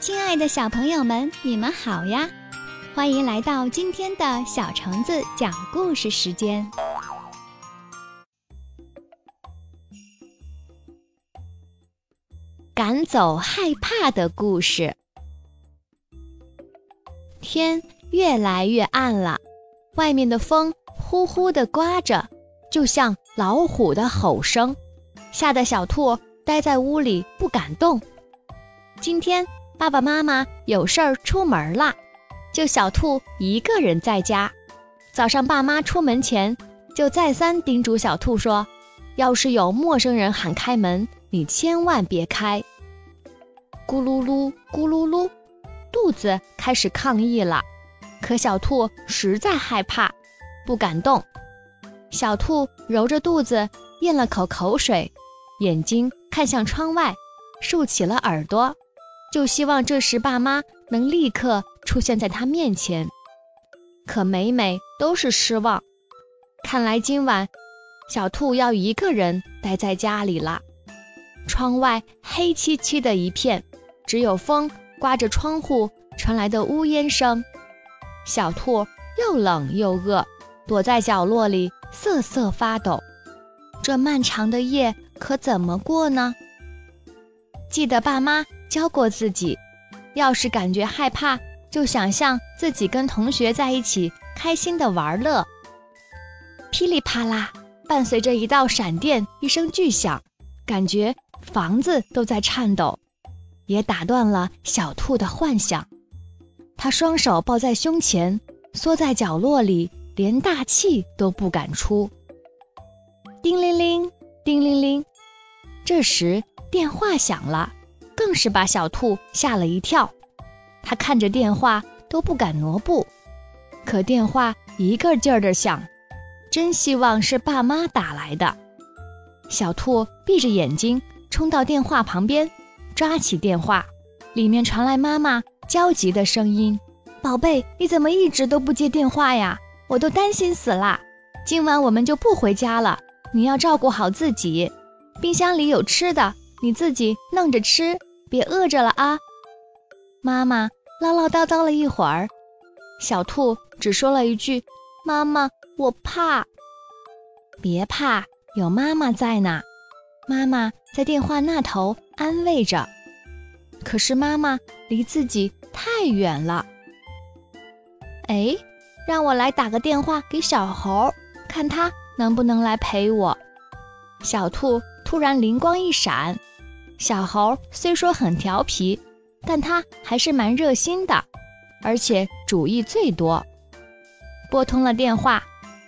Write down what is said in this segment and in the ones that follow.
亲爱的小朋友们，你们好呀！欢迎来到今天的小橙子讲故事时间。赶走害怕的故事。天越来越暗了，外面的风呼呼地刮着，就像老虎的吼声，吓得小兔待在屋里不敢动。今天。爸爸妈妈有事儿出门了，就小兔一个人在家。早上爸妈出门前就再三叮嘱小兔说：“要是有陌生人喊开门，你千万别开。”咕噜噜，咕噜噜，肚子开始抗议了。可小兔实在害怕，不敢动。小兔揉着肚子，咽了口口水，眼睛看向窗外，竖起了耳朵。就希望这时爸妈能立刻出现在他面前，可每每都是失望。看来今晚小兔要一个人待在家里了。窗外黑漆漆的一片，只有风刮着窗户传来的呜咽声。小兔又冷又饿，躲在角落里瑟瑟发抖。这漫长的夜可怎么过呢？记得爸妈。教过自己，要是感觉害怕，就想象自己跟同学在一起，开心的玩乐。噼里啪啦，伴随着一道闪电，一声巨响，感觉房子都在颤抖，也打断了小兔的幻想。他双手抱在胸前，缩在角落里，连大气都不敢出。叮铃铃，叮铃铃，这时电话响了。更是把小兔吓了一跳，他看着电话都不敢挪步，可电话一个劲儿的响，真希望是爸妈打来的。小兔闭着眼睛冲到电话旁边，抓起电话，里面传来妈妈焦急的声音：“宝贝，你怎么一直都不接电话呀？我都担心死啦。今晚我们就不回家了，你要照顾好自己，冰箱里有吃的，你自己弄着吃。”别饿着了啊！妈妈唠唠叨叨了一会儿，小兔只说了一句：“妈妈，我怕。”别怕，有妈妈在呢。妈妈在电话那头安慰着。可是妈妈离自己太远了。哎，让我来打个电话给小猴，看他能不能来陪我。小兔突然灵光一闪。小猴虽说很调皮，但他还是蛮热心的，而且主意最多。拨通了电话，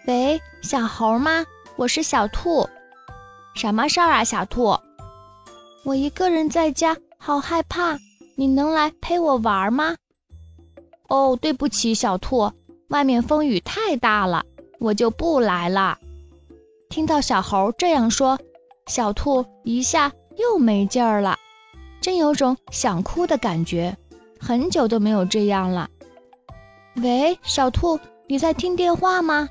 喂，小猴吗？我是小兔，什么事儿啊，小兔？我一个人在家，好害怕，你能来陪我玩吗？哦，对不起，小兔，外面风雨太大了，我就不来了。听到小猴这样说，小兔一下。又没劲儿了，真有种想哭的感觉，很久都没有这样了。喂，小兔，你在听电话吗？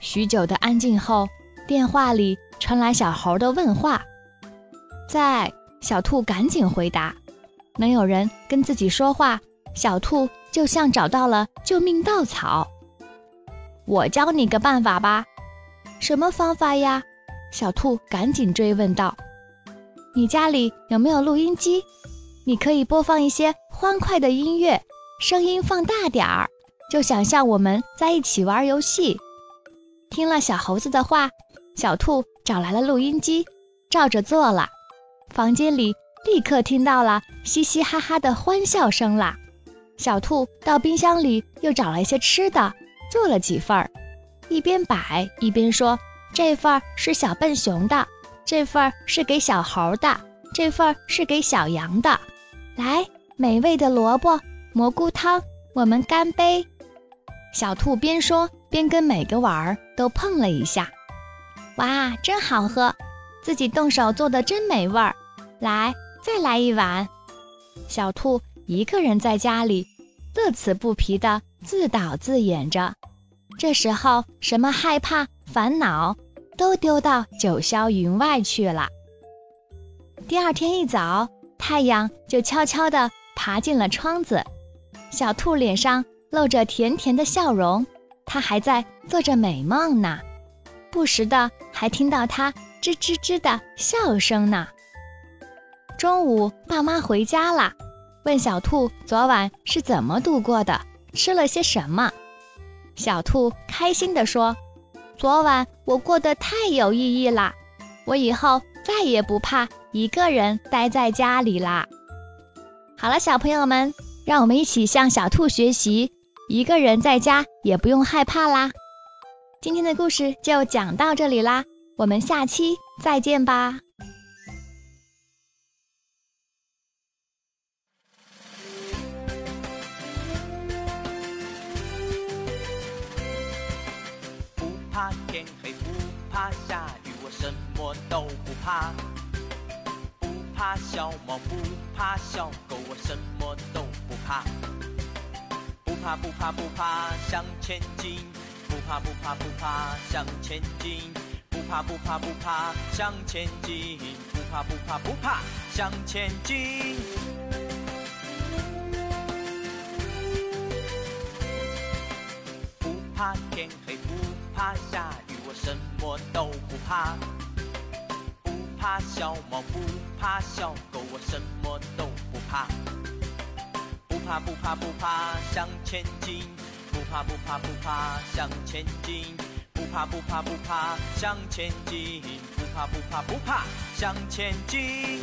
许久的安静后，电话里传来小猴的问话。在，小兔赶紧回答。能有人跟自己说话，小兔就像找到了救命稻草。我教你个办法吧。什么方法呀？小兔赶紧追问道。你家里有没有录音机？你可以播放一些欢快的音乐，声音放大点儿，就想象我们在一起玩游戏。听了小猴子的话，小兔找来了录音机，照着做了。房间里立刻听到了嘻嘻哈哈的欢笑声啦。小兔到冰箱里又找了一些吃的，做了几份儿，一边摆一边说：“这份儿是小笨熊的。”这份儿是给小猴的，这份儿是给小羊的。来，美味的萝卜蘑菇汤，我们干杯！小兔边说边跟每个碗儿都碰了一下。哇，真好喝！自己动手做的真美味儿。来，再来一碗。小兔一个人在家里，乐此不疲地自导自演着。这时候，什么害怕、烦恼？都丢到九霄云外去了。第二天一早，太阳就悄悄地爬进了窗子。小兔脸上露着甜甜的笑容，它还在做着美梦呢，不时的还听到它吱吱吱的笑声呢。中午，爸妈回家了，问小兔昨晚是怎么度过的，吃了些什么。小兔开心地说：“昨晚我过得太有意义啦，我以后再也不怕一个人待在家里啦。”好了，小朋友们，让我们一起向小兔学习，一个人在家也不用害怕啦。今天的故事就讲到这里啦，我们下期再见吧。怕天黑，不怕下雨，我什么都不怕。不怕小猫，不怕小狗，我什么都不怕。不怕不怕不怕，向前进。不怕不怕不怕，向前进。不怕不怕不怕，向前进。不怕不怕不怕，向前进。不怕天黑，不怕下雨，我什么都不怕。不怕小猫，不怕小狗，我什么都不怕。不怕不怕不怕，向前进。不怕不怕不怕，向前进。不怕不怕不怕，向前进。不怕不怕不怕，向前进。